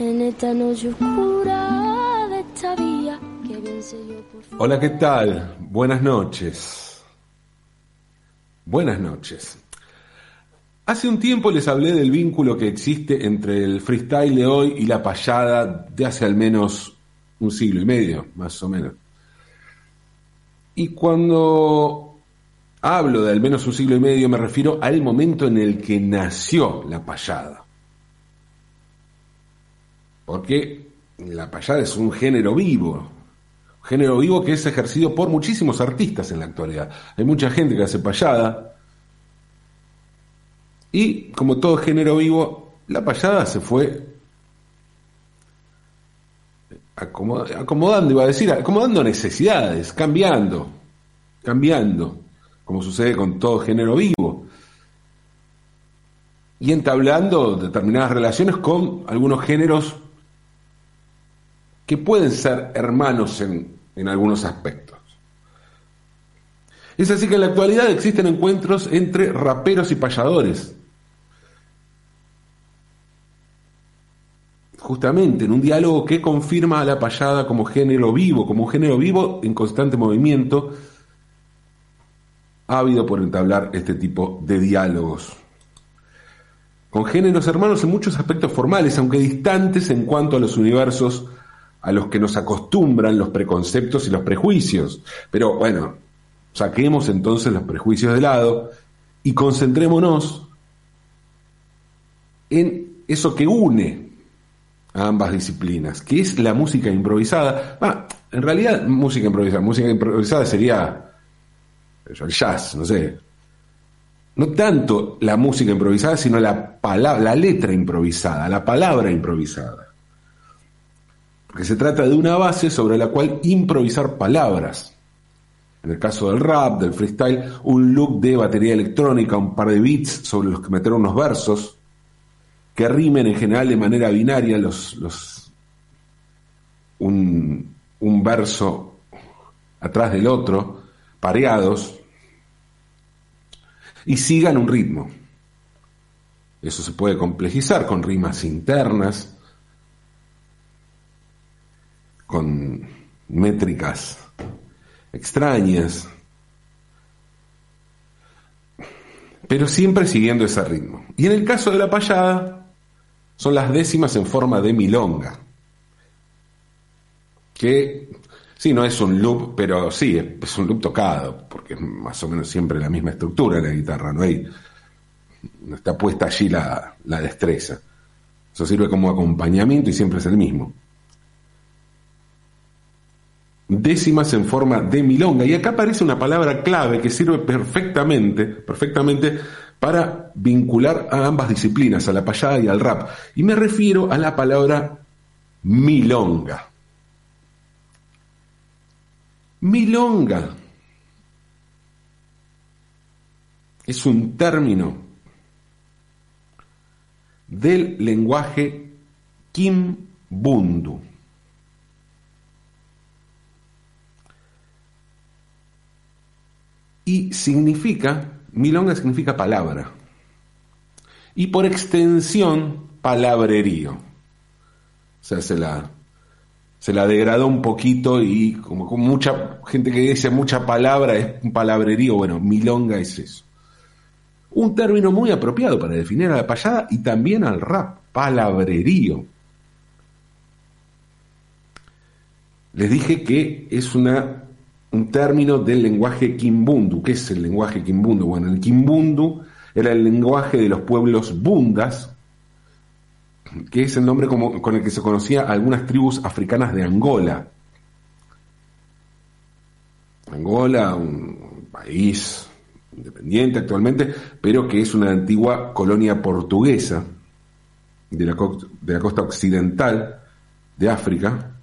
en esta noche oscura de esta vía que bien sé yo por fin. Hola, ¿qué tal? Buenas noches. Buenas noches. Hace un tiempo les hablé del vínculo que existe entre el freestyle de hoy y la payada de hace al menos un siglo y medio, más o menos. Y cuando hablo de al menos un siglo y medio me refiero al momento en el que nació la payada. Porque la payada es un género vivo, género vivo que es ejercido por muchísimos artistas en la actualidad. Hay mucha gente que hace payada, y como todo género vivo, la payada se fue acomodando, iba a decir, acomodando necesidades, cambiando, cambiando, como sucede con todo género vivo. Y entablando determinadas relaciones con algunos géneros que pueden ser hermanos en, en algunos aspectos. Es así que en la actualidad existen encuentros entre raperos y payadores justamente en un diálogo que confirma a la payada como género vivo, como un género vivo en constante movimiento, ha habido por entablar este tipo de diálogos. Con géneros hermanos en muchos aspectos formales, aunque distantes en cuanto a los universos a los que nos acostumbran los preconceptos y los prejuicios. Pero bueno, saquemos entonces los prejuicios de lado y concentrémonos en eso que une a ambas disciplinas, que es la música improvisada. en realidad, música improvisada, música improvisada sería el jazz, no sé. No tanto la música improvisada, sino la palabra, la letra improvisada, la palabra improvisada. Porque se trata de una base sobre la cual improvisar palabras. En el caso del rap, del freestyle, un loop de batería electrónica, un par de beats sobre los que meter unos versos, que rimen en general de manera binaria los, los un, un verso atrás del otro, pareados, y sigan un ritmo. Eso se puede complejizar con rimas internas, con métricas extrañas, pero siempre siguiendo ese ritmo. Y en el caso de la payada, son las décimas en forma de milonga. Que sí, no es un loop, pero sí, es un loop tocado, porque es más o menos siempre la misma estructura de la guitarra, no hay. No está puesta allí la, la destreza. Eso sirve como acompañamiento y siempre es el mismo. Décimas en forma de milonga. Y acá aparece una palabra clave que sirve perfectamente, perfectamente para vincular a ambas disciplinas, a la payada y al rap. Y me refiero a la palabra milonga. Milonga es un término del lenguaje kimbundu. Y significa Milonga significa palabra. Y por extensión, palabrerío. O sea, se la, se la degradó un poquito y como con mucha gente que dice mucha palabra es un palabrerío. Bueno, milonga es eso. Un término muy apropiado para definir a la payada y también al rap, palabrerío. Les dije que es una un término del lenguaje kimbundu. ¿Qué es el lenguaje kimbundu? Bueno, el kimbundu era el lenguaje de los pueblos bundas, que es el nombre con el que se conocía algunas tribus africanas de Angola. Angola, un país independiente actualmente, pero que es una antigua colonia portuguesa de la costa occidental de África,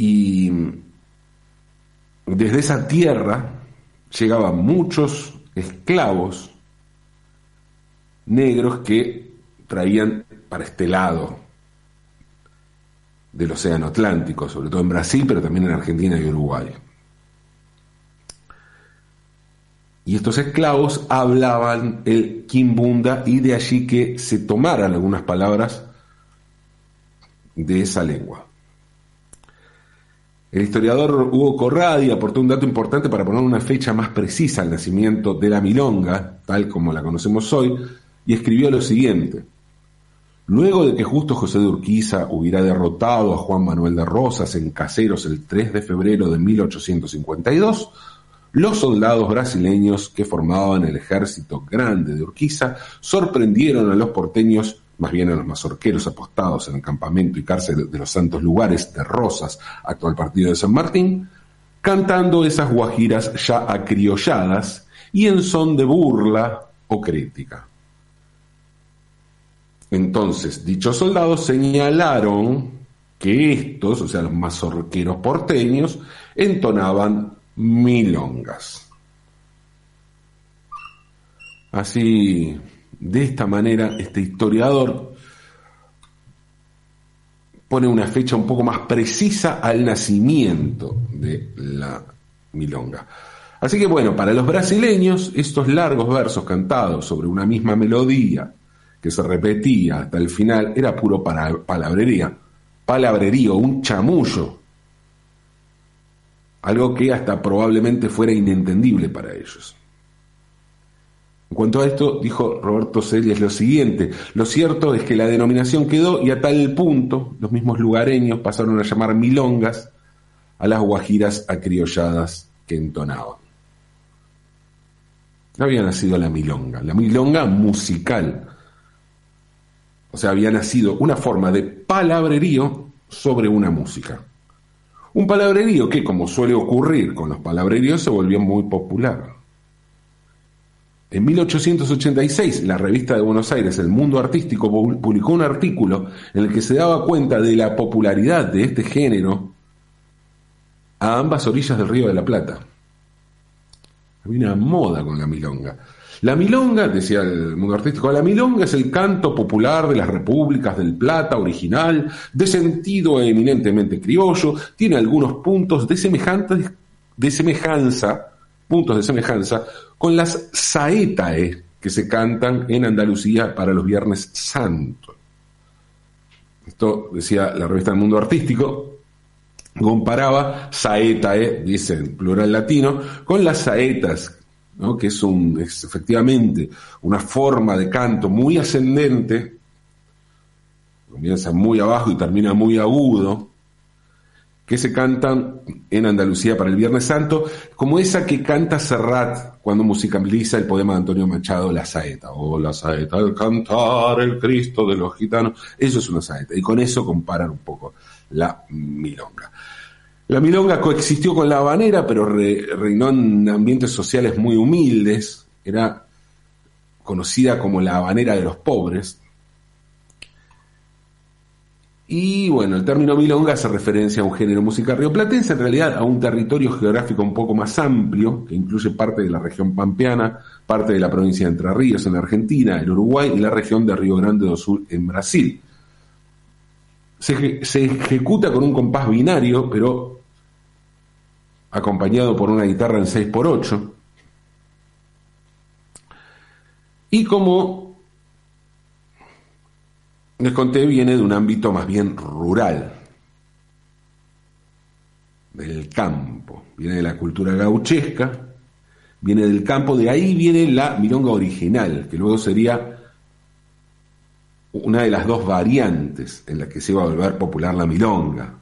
y desde esa tierra llegaban muchos esclavos negros que traían para este lado del Océano Atlántico, sobre todo en Brasil, pero también en Argentina y Uruguay. Y estos esclavos hablaban el quimbunda y de allí que se tomaran algunas palabras de esa lengua. El historiador Hugo Corradi aportó un dato importante para poner una fecha más precisa al nacimiento de la milonga, tal como la conocemos hoy, y escribió lo siguiente. Luego de que justo José de Urquiza hubiera derrotado a Juan Manuel de Rosas en Caseros el 3 de febrero de 1852, los soldados brasileños que formaban el ejército grande de Urquiza sorprendieron a los porteños, más bien a los mazorqueros apostados en el campamento y cárcel de los Santos Lugares de Rosas, actual partido de San Martín, cantando esas guajiras ya acriolladas y en son de burla o crítica. Entonces, dichos soldados señalaron que estos, o sea, los mazorqueros porteños, entonaban milongas. Así, de esta manera, este historiador pone una fecha un poco más precisa al nacimiento de la milonga. Así que bueno, para los brasileños, estos largos versos cantados sobre una misma melodía, que se repetía hasta el final era puro palabrería, palabrerío, un chamullo, algo que hasta probablemente fuera inentendible para ellos. En cuanto a esto, dijo Roberto Celias lo siguiente, lo cierto es que la denominación quedó y a tal punto los mismos lugareños pasaron a llamar milongas a las guajiras acriolladas que entonaban. Había nacido la milonga, la milonga musical, o sea, había nacido una forma de palabrerío sobre una música. Un palabrerío que, como suele ocurrir con los palabreríos, se volvió muy popular. En 1886, la revista de Buenos Aires, El Mundo Artístico, publicó un artículo en el que se daba cuenta de la popularidad de este género a ambas orillas del Río de la Plata. Había una moda con la milonga. La milonga, decía el mundo artístico, la milonga es el canto popular de las repúblicas del Plata original, de sentido eminentemente criollo, tiene algunos puntos de, de semejanza, puntos de semejanza con las saetae que se cantan en Andalucía para los Viernes Santos. Esto decía la revista del Mundo Artístico, comparaba saetae, dice en plural latino, con las saetas que es, un, efectivamente una forma de canto muy ascendente, comienza muy abajo y termina muy agudo, que se cantan en Andalucía para el Viernes Santo, como esa que canta Serrat cuando musicaliza el poema de Antonio Machado, La Saeta, o La Saeta, al cantar el Cristo de los gitanos, eso es una saeta, y con eso comparan un poco la milonga. La milonga coexistió con la habanera, pero reinó en ambientes sociales muy humildes. Era conocida como la habanera de los pobres. Y bueno, el término milonga hace referencia a un género musical rioplatense, en realidad a un territorio geográfico un poco más amplio, que incluye parte de la región pampeana, parte de la provincia de Entre Ríos en Argentina, el Uruguay y la región de Río Grande do Sul en Brasil. Se, se ejecuta con un compás binario, pero acompañado por una guitarra en 6x8. Y como les conté, viene de un ámbito más bien rural, del campo, viene de la cultura gauchesca, viene del campo, de ahí viene la milonga original, que luego sería una de las dos variantes en las que se iba a volver popular la milonga.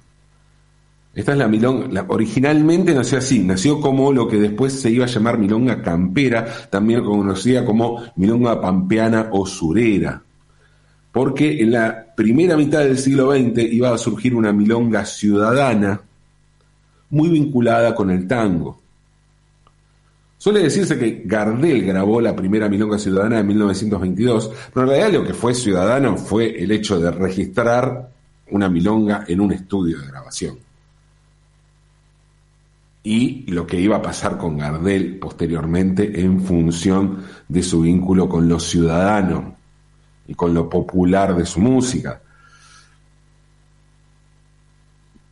Esta es la milonga, originalmente nació así, nació como lo que después se iba a llamar milonga campera, también conocida como milonga pampeana o surera, porque en la primera mitad del siglo XX iba a surgir una milonga ciudadana muy vinculada con el tango. Suele decirse que Gardel grabó la primera milonga ciudadana en 1922, pero en realidad lo que fue ciudadano fue el hecho de registrar una milonga en un estudio de grabación y lo que iba a pasar con Gardel posteriormente en función de su vínculo con lo ciudadano y con lo popular de su música.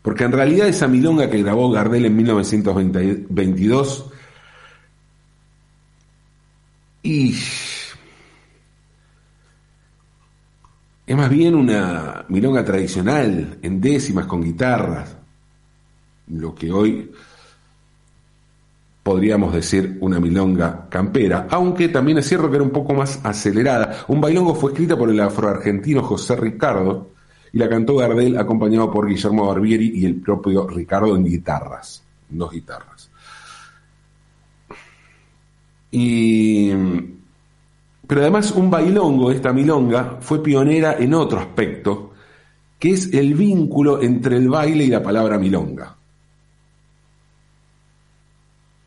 Porque en realidad esa milonga que grabó Gardel en 1922 Y es más bien una milonga tradicional, en décimas con guitarras, lo que hoy podríamos decir una milonga campera, aunque también es cierto que era un poco más acelerada. Un bailongo fue escrita por el afroargentino José Ricardo y la cantó Gardel acompañado por Guillermo Barbieri y el propio Ricardo en guitarras, dos guitarras. Y pero además un bailongo, esta milonga, fue pionera en otro aspecto, que es el vínculo entre el baile y la palabra milonga.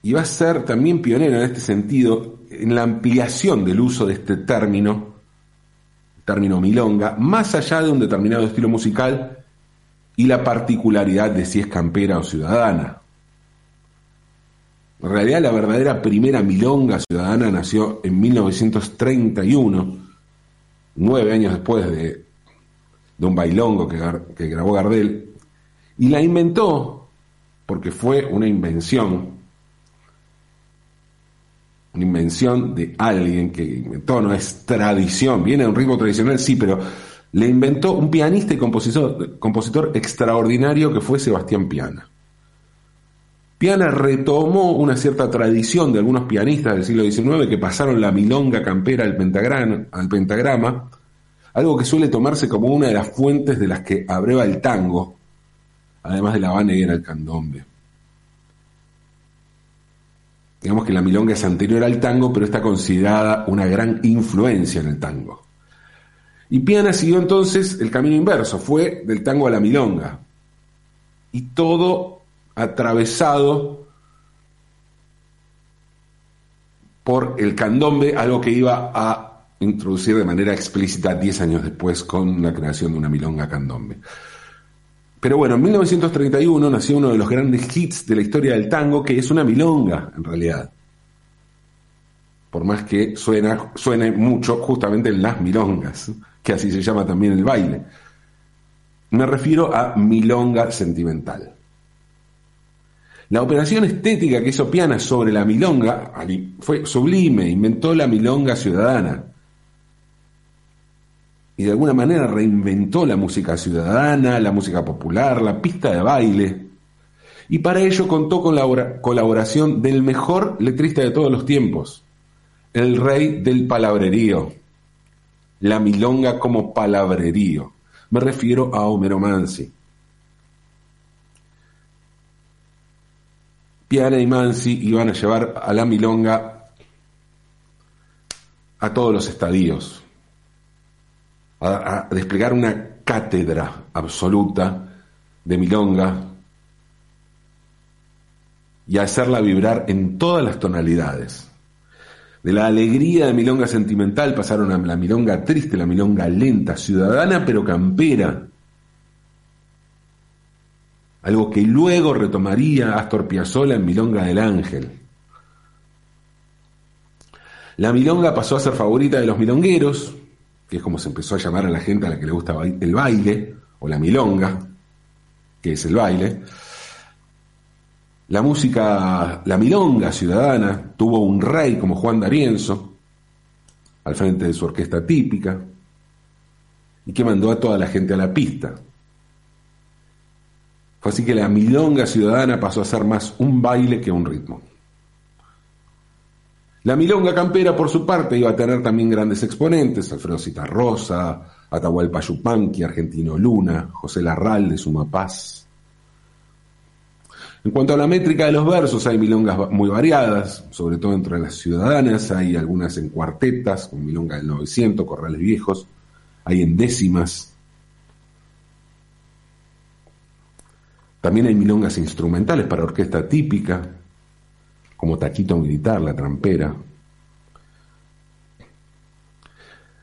Y va a ser también pionera en este sentido en la ampliación del uso de este término, término milonga, más allá de un determinado estilo musical y la particularidad de si es campera o ciudadana. En realidad la verdadera primera milonga ciudadana nació en 1931, nueve años después de, un bailongo que grabó Gardel, y la inventó porque fue una invención, una invención de alguien que inventó, no es tradición, viene de un ritmo tradicional, sí, pero le inventó un pianista y compositor, compositor extraordinario que fue Sebastián Piana. Piana retomó una cierta tradición de algunos pianistas del siglo XIX que pasaron la milonga campera al pentagrama, al pentagrama, algo que suele tomarse como una de las fuentes de las que abreva el tango, además de la Habana y el candombe. Digamos que la milonga es anterior al tango, pero está considerada una gran influencia en el tango. Y Piana siguió entonces el camino inverso, fue del tango a la milonga. Y todo atravesado por el candombe, algo que iba a introducir de manera explícita 10 años después con la creación de una milonga candombe. Pero bueno, en 1931 nació uno de los grandes hits de la historia del tango, que es una milonga, en realidad. Por más que suena, suene mucho justamente en las milongas, que así se llama también el baile. Me refiero a milonga sentimental. La operación estética que hizo Piana sobre la milonga fue sublime, inventó la milonga ciudadana. Y de alguna manera reinventó la música ciudadana, la música popular, la pista de baile. Y para ello contó con la colaboración del mejor letrista de todos los tiempos, el rey del palabrerío. La milonga como palabrerío. Me refiero a Homero Mansi. Piana y Mansi iban a llevar a la milonga a todos los estadios, a, desplegar una cátedra absoluta de milonga y a hacerla vibrar en todas las tonalidades. De la alegría de milonga sentimental pasaron a la milonga triste, la milonga lenta, ciudadana pero campera, algo que luego retomaría Astor Piazzolla en Milonga del Ángel. La milonga pasó a ser favorita de los milongueros, que es como se empezó a llamar a la gente a la que le gusta el baile, o la milonga, que es el baile. La música, la milonga ciudadana, tuvo un rey como Juan D'Arienzo, al frente de su orquesta típica, y que mandó a toda la gente a la pista. Fue así que la milonga ciudadana pasó a ser más un baile que un ritmo. La milonga campera, por su parte, iba a tener también grandes exponentes, Alfredo Citarrosa, Atahualpa Yupanqui, Argentino Luna, José Larral de Sumapaz. En cuanto a la métrica de los versos, hay milongas muy variadas, sobre todo entre las ciudadanas, hay algunas en cuartetas, con milonga del 900, corrales viejos, hay en décimas, También hay milongas instrumentales para orquesta típica, como taquito militar, la trampera.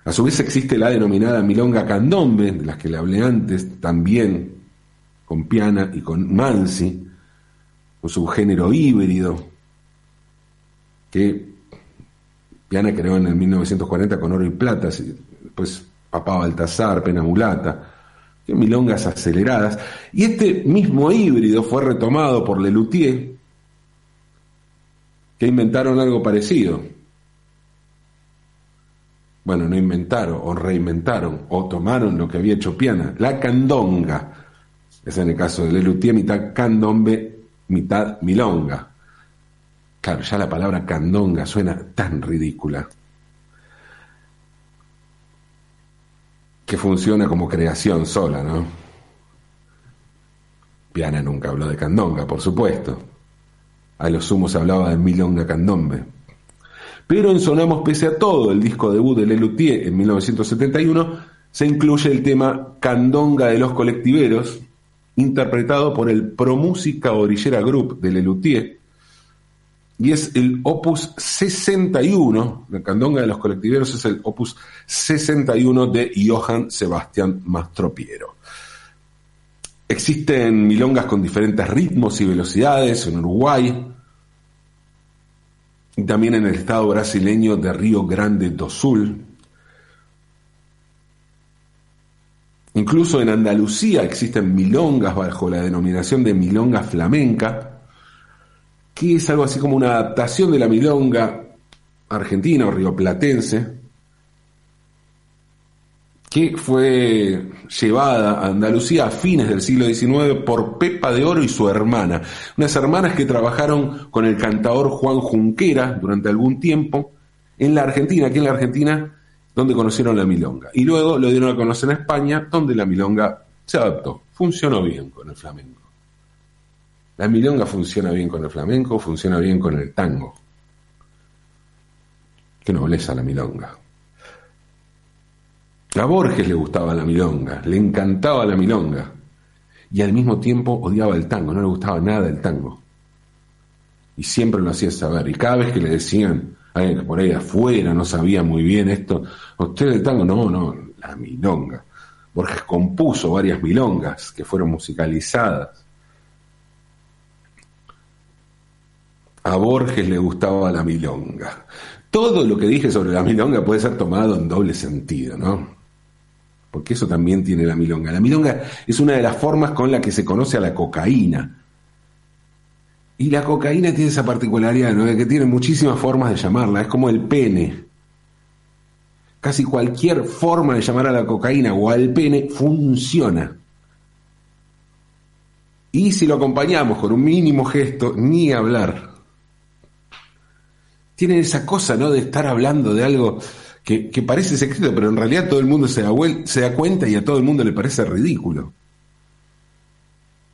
A su vez existe la denominada milonga candombe, de las que le hablé antes, también con Piana y con Mansi, un subgénero híbrido, que Piana creó en el 1940 con oro y plata, después Papá Baltasar, Pena Mulata, milongas aceleradas. Y este mismo híbrido fue retomado por Lelutier, inventaron algo parecido. bueno, no inventaron o reinventaron o tomaron lo que había hecho Piana, la candonga. Es en el caso de Lelutier, mitad candombe, mitad milonga. Claro, ya la palabra candonga suena tan ridícula. Que funciona como creación sola, ¿no? Piana nunca habló de candonga, por supuesto. A los sumos se hablaba de milonga candombe. Pero en Sonamos Pese a Todo, el disco debut de Lelutier en 1971, se incluye el tema Candonga de los Colectiveros, interpretado por el Promúsica Orillera Group de Lelutier, y es el opus 61, la Candonga de los Colectiveros es el opus 61 de Johann Sebastián Mastropiero. Existen milongas con diferentes ritmos y velocidades en Uruguay, y también en el estado brasileño de Río Grande do Sul. Incluso en Andalucía existen milongas bajo la denominación de milonga flamenca, que es algo así como una adaptación de la milonga argentina o rioplatense, que fue llevada a Andalucía a fines del siglo XIX por Pepa de Oro y su hermana, unas hermanas que trabajaron con el cantador Juan Junquera durante algún tiempo en la Argentina, aquí en la Argentina, donde conocieron la milonga. Y luego lo dieron a conocer en España, donde la milonga se adaptó, funcionó bien con el flamenco. La milonga funciona bien con el flamenco, funciona bien con el tango. Qué nobleza la milonga. A Borges le gustaba la milonga, le encantaba la milonga. Y al mismo tiempo odiaba el tango, no le gustaba nada el tango. Y siempre lo hacía saber. Y cada vez que le decían, alguien que por ahí afuera no sabía muy bien esto, usted el tango, no, no, la milonga. Borges compuso varias milongas que fueron musicalizadas. A Borges le gustaba la milonga. Todo lo que dije sobre la milonga puede ser tomado en doble sentido, ¿no? Porque eso también tiene la milonga. La milonga es una de las formas con la que se conoce a la cocaína. Y la cocaína tiene esa particularidad, ¿no? que tiene muchísimas formas de llamarla, es como el pene. Casi cualquier forma de llamar a la cocaína o al pene funciona. Y si lo acompañamos con un mínimo gesto, ni hablar. Tiene esa cosa, ¿no? De estar hablando de algo que, parece secreto, pero en realidad todo el mundo se da, se da cuenta y a todo el mundo le parece ridículo.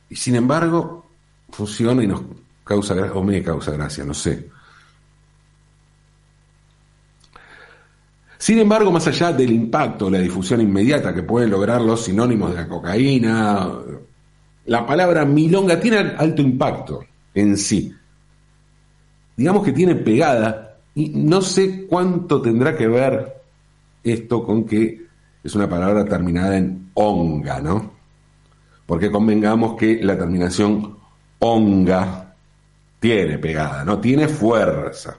Y sin embargo, funciona y nos causa gracia, o me causa gracia, no sé. Sin embargo, más allá del impacto, la difusión inmediata que pueden lograr los sinónimos de la cocaína, la palabra milonga tiene alto impacto en sí. Digamos que tiene pegada y no sé cuánto tendrá que ver esto con que es una palabra terminada en onga, ¿no? Porque convengamos que la terminación onga tiene pegada, ¿no? Tiene fuerza.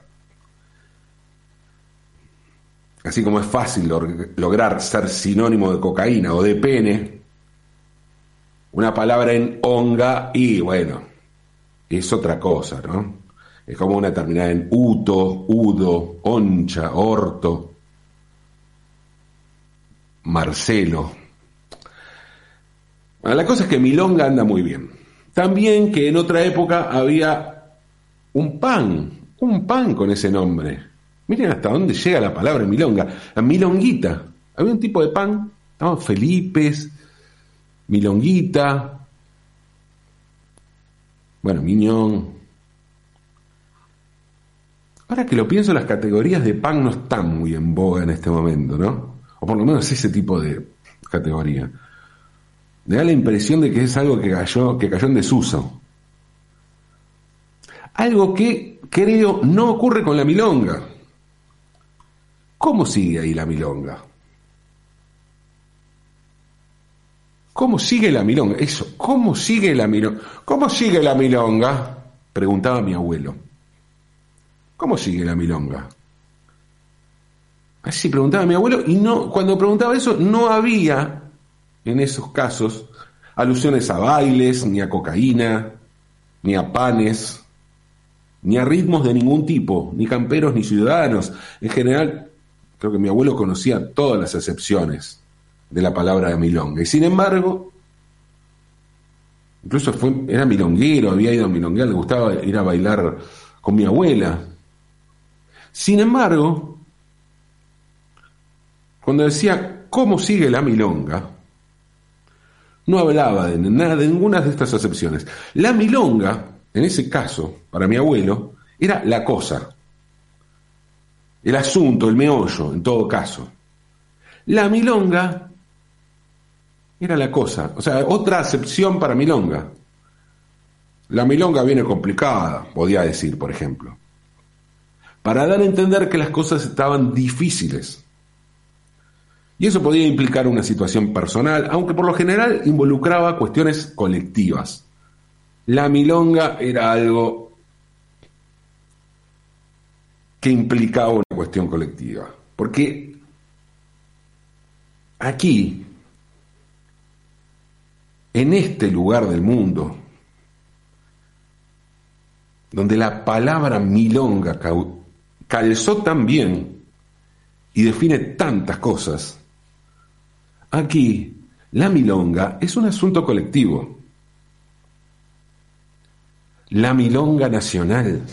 Así como es fácil lograr ser sinónimo de cocaína o de pene, una palabra en onga y bueno, es otra cosa, ¿no? Es como una terminada en uto, udo, oncha, orto, Marcelo. la cosa es que Milonga anda muy bien. También que en otra época había un pan, un pan con ese nombre. Miren hasta dónde llega la palabra Milonga, la Milonguita. Había un tipo de pan, ¿no? Felipes, Milonguita, bueno, Miñón, Ahora que lo pienso, las categorías de pan no están muy en boga en este momento, ¿no? O por lo menos ese tipo de categoría. Me da la impresión de que es algo que cayó, que cayó en desuso. Algo que creo no ocurre con la milonga. ¿Cómo sigue ahí la milonga? ¿Cómo sigue la milonga? Eso, ¿cómo sigue la milonga? ¿Cómo sigue la milonga? Preguntaba mi abuelo. ¿Cómo sigue la milonga? Así preguntaba mi abuelo, y no, cuando preguntaba eso, no había en esos casos alusiones a bailes, ni a cocaína, ni a panes, ni a ritmos de ningún tipo, ni camperos ni ciudadanos. En general, Creo que mi abuelo conocía todas las acepciones de la palabra de milonga. Y sin embargo, incluso fue, era milonguero, había ido a milonguear, le gustaba ir a bailar con mi abuela. Sin embargo, cuando decía cómo sigue la milonga, no hablaba de nada, de ninguna de estas acepciones. La milonga, en ese caso, para mi abuelo, era la cosa, el asunto, el meollo, en todo caso. La milonga era la cosa, o sea, otra acepción para milonga. La milonga viene complicada, podía decir, por ejemplo, para dar a entender que las cosas estaban difíciles. Y eso podía implicar una situación personal, aunque por lo general involucraba cuestiones colectivas. La milonga era algo que implicaba una cuestión colectiva. Porque aquí, en este lugar del mundo, donde la palabra milonga calzó tan bien y define tantas cosas, aquí la milonga es un asunto colectivo. La milonga nacional.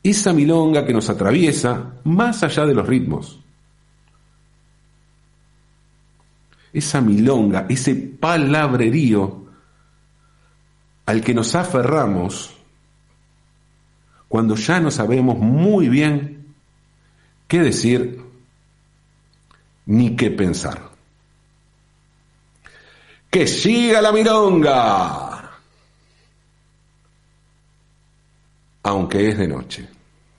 Esa milonga que nos atraviesa más allá de los ritmos. Esa milonga, ese palabrerío al que nos aferramos cuando ya no sabemos muy bien qué decir ni qué pensar. Que siga la milonga, aunque es de noche.